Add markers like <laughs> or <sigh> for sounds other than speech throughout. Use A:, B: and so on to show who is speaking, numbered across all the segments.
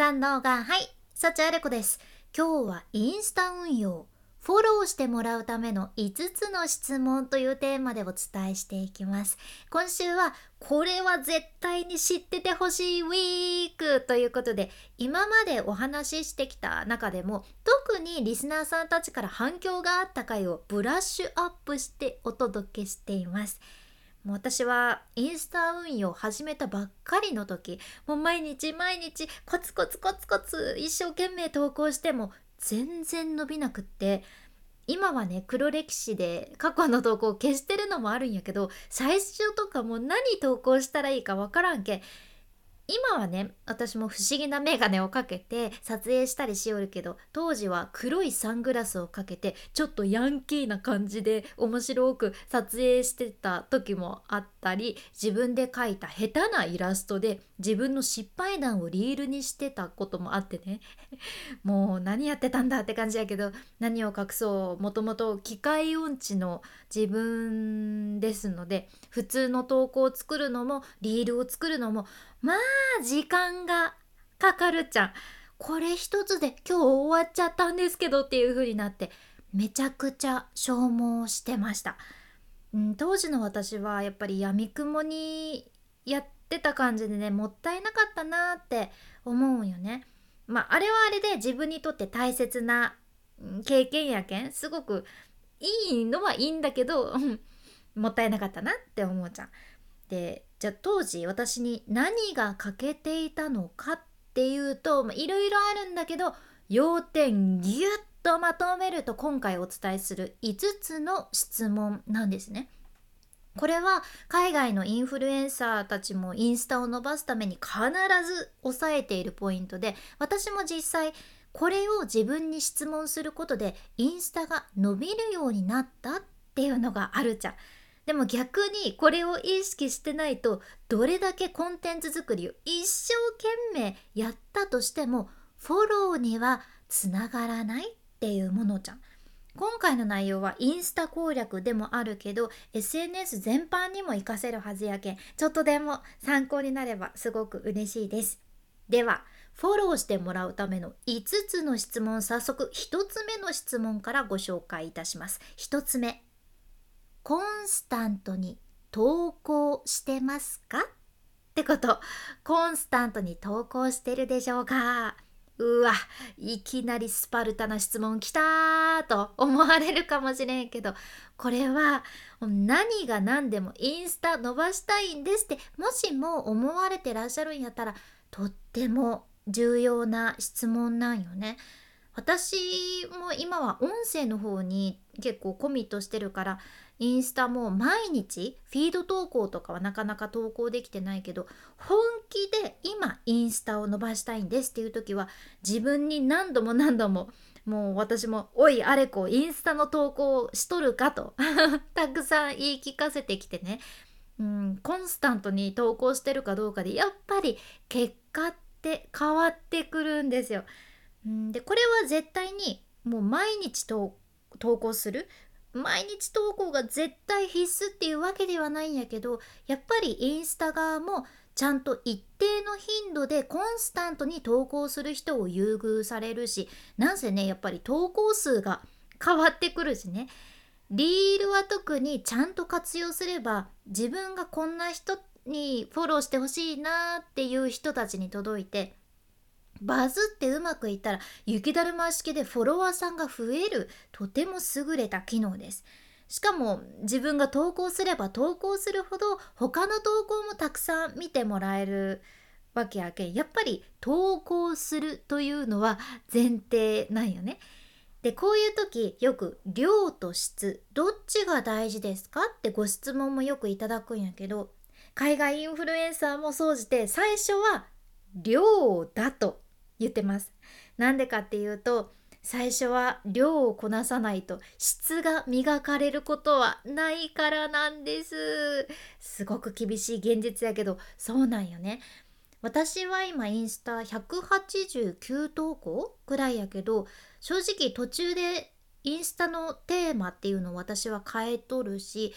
A: 三能がはい幸あれ子です。今日はインスタ運用フォローしてもらうための5つの質問というテーマでお伝えしていきます。今週はこれは絶対に知っててほしいウィークということで今までお話ししてきた中でも特にリスナーさんたちから反響があった回をブラッシュアップしてお届けしています。もう私はインスタ運用を始めたばっかりの時もう毎日毎日コツコツコツコツ一生懸命投稿しても全然伸びなくって今はね黒歴史で過去の投稿を消してるのもあるんやけど最初とかもう何投稿したらいいかわからんけ今はね私も不思議な眼鏡をかけて撮影したりしよるけど当時は黒いサングラスをかけてちょっとヤンキーな感じで面白く撮影してた時もあったり自分で描いた下手なイラストで自分の失敗談をリールにしてたこともあってね。<laughs> もう何やってたんだって感じやけど何を隠そうもともと機械音痴の自分ですので普通の投稿を作るのもリールを作るのもまあ時間がかかるっちゃん。これ一つで今日終わっちゃったんですけどっていう風になってめちゃくちゃ消耗してました、うん、当時の私はやっぱりやみくもにやってた感じでねもったいなかったなって思うよね。まああれはあれで自分にとって大切な経験やけんすごくいいのはいいんだけど <laughs> もったいなかったなって思うじゃん。でじゃあ当時私に何が欠けていたのかっていうといろいろあるんだけど要点ギュッとまとめると今回お伝えする5つの質問なんですね。これは海外のインフルエンサーたちもインスタを伸ばすために必ず押さえているポイントで私も実際これを自分に質問することでインスタが伸びるようになったっていうのがあるじゃん。でも逆にこれを意識してないとどれだけコンテンツ作りを一生懸命やったとしてもフォローにはつながらないっていうものじゃん。今回の内容はインスタ攻略でもあるけど SNS 全般にも活かせるはずやけんちょっとでも参考になればすごく嬉しいです。ではフォローしてもらうための5つの質問早速1つ目の質問からご紹介いたします。1つ目コンスタントに投稿してますかってことコンスタントに投稿してるでしょうかうわいきなりスパルタな質問きたーと思われるかもしれんけどこれは何が何でもインスタ伸ばしたいんですってもしも思われてらっしゃるんやったらとっても重要な質問なんよね。私も今は音声の方に結構コミットしてるからインスタも毎日フィード投稿とかはなかなか投稿できてないけど本気で今インスタを伸ばしたいんですっていう時は自分に何度も何度ももう私も「おいあれこインスタの投稿しとるか? <laughs>」とたくさん言い聞かせてきてねうんコンスタントに投稿してるかどうかでやっぱり結果って変わってくるんですよ。んでこれは絶対にもう毎日投稿する毎日投稿が絶対必須っていうわけではないんやけどやっぱりインスタ側もちゃんと一定の頻度でコンスタントに投稿する人を優遇されるしなんせねやっぱり投稿数が変わってくるしねリールは特にちゃんと活用すれば自分がこんな人にフォローしてほしいなっていう人たちに届いてバズってうまくいったら雪だるま式でフォロワーさんが増えるとても優れた機能です。しかも自分が投稿すれば投稿するほど他の投稿もたくさん見てもらえるわけやけんやっぱり投稿するというのは前提なんよね。でこういう時よく量と質どっちが大事ですか？ってご質問もよくいただくんやけど海外インフルエンサーも総じて最初は量だと言ってます。なんでかっていうと最初は量をこなさないと質が磨かれることはないからなんです。すごく厳しい現実やけどそうなんよね。私は今インスタ189投稿くらいやけど正直途中でインスタのテーマっていうのを私は変えとるし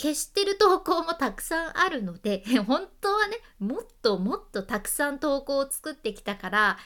A: 消してる投稿もたくさんあるので <laughs> 本当はねもっともっとたくさん投稿を作ってきたから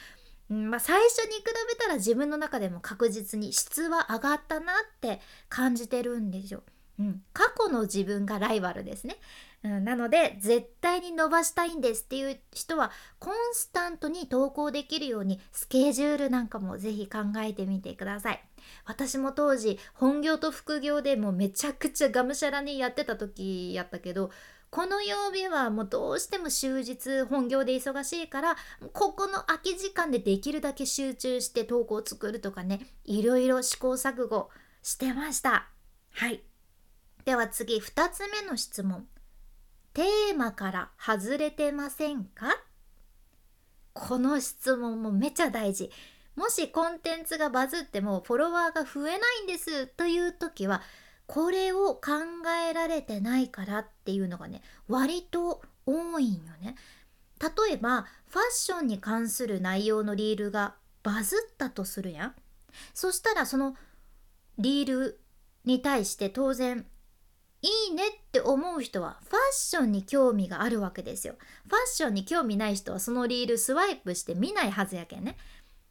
A: うんまあ、最初に比べたら自分の中でも確実に質は上がったなって感じてるんですよ。うん、過去の自分がライバルですね、うん、なので絶対に伸ばしたいんですっていう人はコンスタントに投稿できるようにスケジュールなんかもぜひ考えてみてください。私も当時本業と副業でもうめちゃくちゃがむしゃらにやってた時やったけどこの曜日はもうどうしても終日本業で忙しいからここの空き時間でできるだけ集中して投稿を作るとかねいろいろ試行錯誤してました。はい。では次2つ目の質問。テーマから外れてませんか？この質問もめちゃ大事。もしコンテンツがバズってもフォロワーが増えないんですという時はこれを考えられてないからっていうのがね割と多いんよね。例えばファッションに関する内容のリールがバズったとするやん。そしたらそのリールに対して当然思う人はファッションに興味があるわけですよ。ファッションに興味ない人はそのリールスワイプして見ないはずやけんね。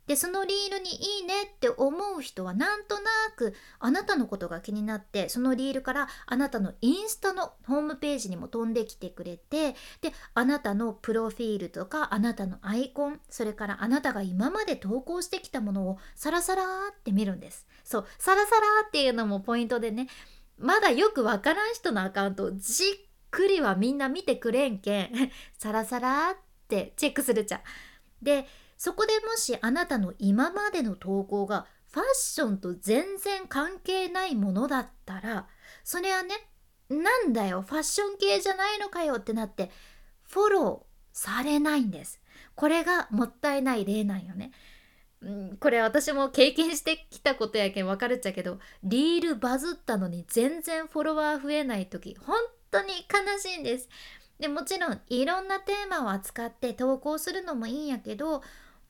A: でそのリールにいいねって思う人はなんとなくあなたのことが気になってそのリールからあなたのインスタのホームページにも飛んできてくれてであなたのプロフィールとかあなたのアイコンそれからあなたが今まで投稿してきたものをサラサラって見るんです。そうサラサラっていうのもポイントでねまだよくわからん人のアカウントをじっくりはみんな見てくれんけんサラサラってチェックするじゃん。でそこでもしあなたの今までの投稿がファッションと全然関係ないものだったらそれはねなんだよファッション系じゃないのかよってなってフォローされないんです。これがもったいない例なんよね。うん、これ私も経験してきたことやけん分かるっちゃけどリールバズったのに全然フォロワー増えない時本当に悲しいんです。でもちろんいろんなテーマを扱って投稿するのもいいんやけど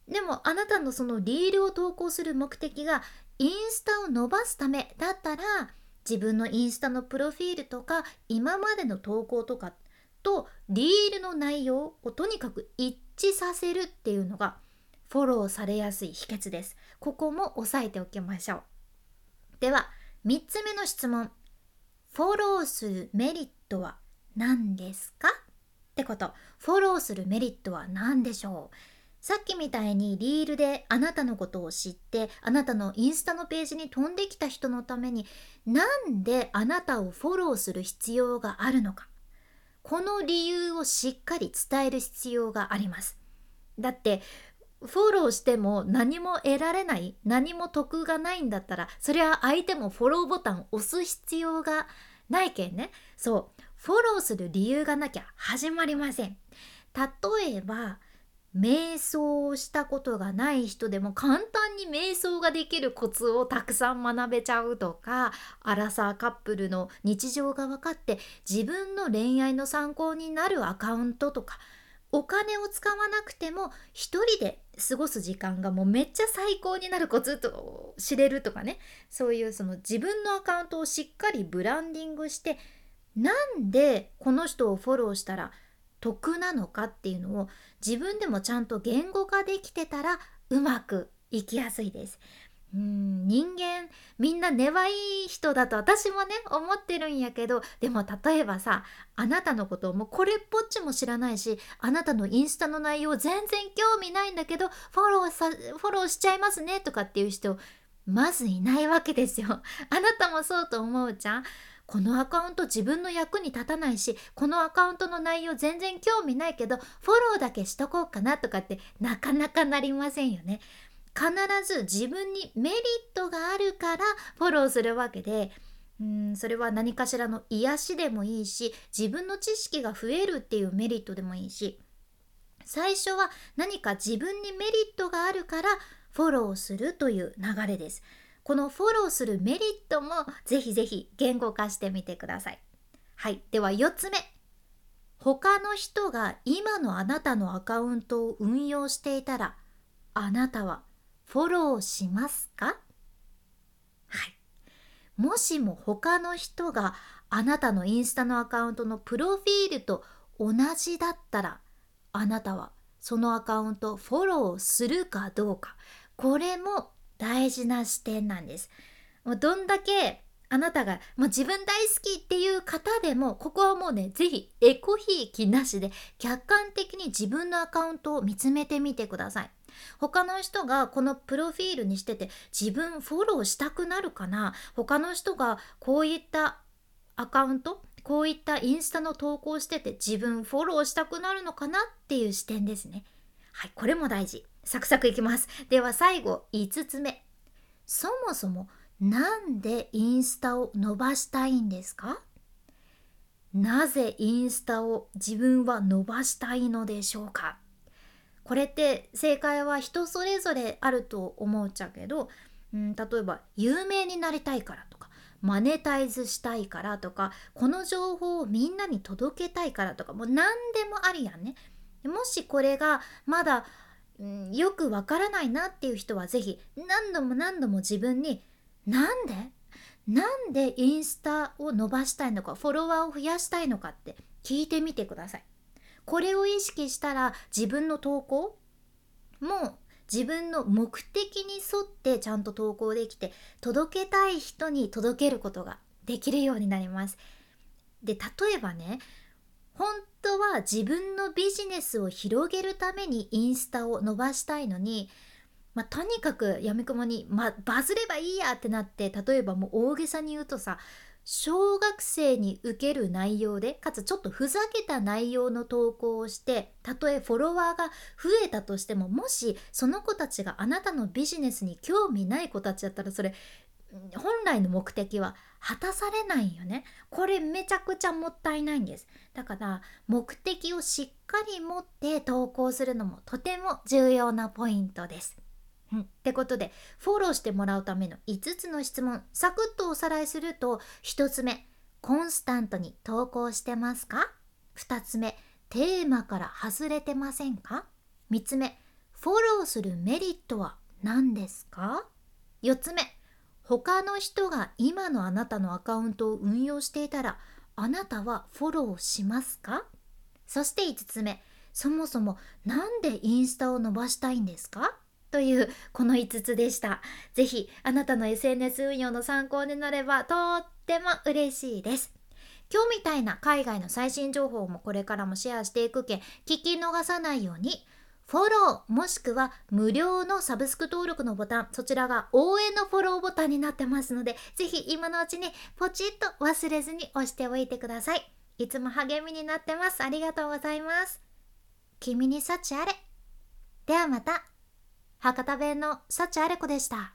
A: でもあなたのそのリールを投稿する目的がインスタを伸ばすためだったら自分のインスタのプロフィールとか今までの投稿とかとリールの内容をとにかく一致させるっていうのがフォローされやすい秘訣です。ここも押さえておきましょう。では、3つ目の質問。フォローするメリットは何ですか？ってこと。フォローするメリットは何でしょう？さっきみたいにリールであなたのことを知ってあなたのインスタのページに飛んできた人のためになんであなたをフォローする必要があるのかこの理由をしっかり伝える必要がありますだってフォローしても何も得られない何も得がないんだったらそれは相手もフォローボタンを押す必要がないけんね。そう。フォローする理由がなきゃ始まりません。例えば瞑想をしたことがない人でも簡単に瞑想ができるコツをたくさん学べちゃうとかアラサーカップルの日常が分かって自分の恋愛の参考になるアカウントとかお金を使わなくても一人で過ごす時間がもうめっちゃ最高になるコツと知れるとかねそういうその自分のアカウントをしっかりブランディングしてなんでこの人をフォローしたら得なのかっていうのを自分でもちゃんと言語化できてたらうまくいきやすいです。うん人間みんな根はいい人だと私もね思ってるんやけどでも例えばさあなたのことをもうこれっぽっちも知らないしあなたのインスタの内容全然興味ないんだけどフォローさフォローしちゃいますねとかっていう人まずいないわけですよ。<laughs> あなたもそうと思うじゃん。このアカウント自分の役に立たないしこのアカウントの内容全然興味ないけどフォローだけしとこうかなとかってなかなかなりませんよね。必ず自分にメリットがあるからフォローするわけでうんそれは何かしらの癒しでもいいし自分の知識が増えるっていうメリットでもいいし最初は何か自分にメリットがあるからフォローするという流れです。このフォローするメリットもぜひぜひ言語化してみてください。はい。では4つ目。他の人が今のあなたのアカウントを運用していたらあなたはフォローしますか？はい。もしも他の人があなたのインスタのアカウントのプロフィールと同じだったらあなたはそのアカウントフォローするかどうかこれも大事な視点なんです。もうどんだけあなたがもう自分大好きっていう方でもここはもうね是非エコひいきなしで客観的に自分のアカウントを見つめてみてください。他の人がこのプロフィールにしてて自分フォローしたくなるかな？他の人がこういったアカウント？こういったインスタの投稿してて自分フォローしたくなるのかな？っていう視点ですね。はい、これも大事。サクサクいきます。では最後5つ目。そもそもなんでインスタを伸ばしたいんですか？なぜインスタを自分は伸ばしたいのでしょうか？これって正解は人それぞれあると思っちゃうけど、うん、例えば有名になりたいからとかマネタイズしたいからとかこの情報をみんなに届けたいからとかもう何でもありやんね。もしこれがまだ、うん、よくわからないなっていう人は是非何度も何度も自分に「なんで？なんでインスタを伸ばしたいのかフォロワーを増やしたいのかって聞いてみてください。これを意識したら自分の投稿も自分の目的に沿ってちゃんと投稿できて届けたい人に届けることができるようになります。で例えばね本当は自分のビジネスを広げるためにインスタを伸ばしたいのに、まあ、とにかくやみくもに、まバズればいいやってなって例えばもう大げさに言うとさ小学生に受ける内容でかつちょっとふざけた内容の投稿をしてたとえフォロワーが増えたとしてももしその子たちがあなたのビジネスに興味ない子たちだったらそれ本来の目的は果たされないよね。これめちゃくちゃもったいないんです。だから目的をしっかり持って投稿するのもとても重要なポイントです。うん、ってことでフォローしてもらうための5つの質問サクッとおさらいすると1つ目コンスタントに投稿してますか？2つ目テーマから外れてませんか？3つ目フォローするメリットは何ですか？4つ目他の人が今のあなたのアカウントを運用していたらあなたはフォローしますか？そして5つ目そもそも何でインスタを伸ばしたいんですか？というこの5つでした。ぜひあなたの SNS 運用の参考になればとっても嬉しいです。今日みたいな海外の最新情報もこれからもシェアしていくけ聞き逃さないようにフォローもしくは無料のサブスク登録のボタンそちらが応援のフォローボタンになってますのでぜひ今のうちにポチッと忘れずに押しておいてください。いつも励みになってます。ありがとうございます。君に幸あれ。ではまた。博多弁の幸あれ子でした。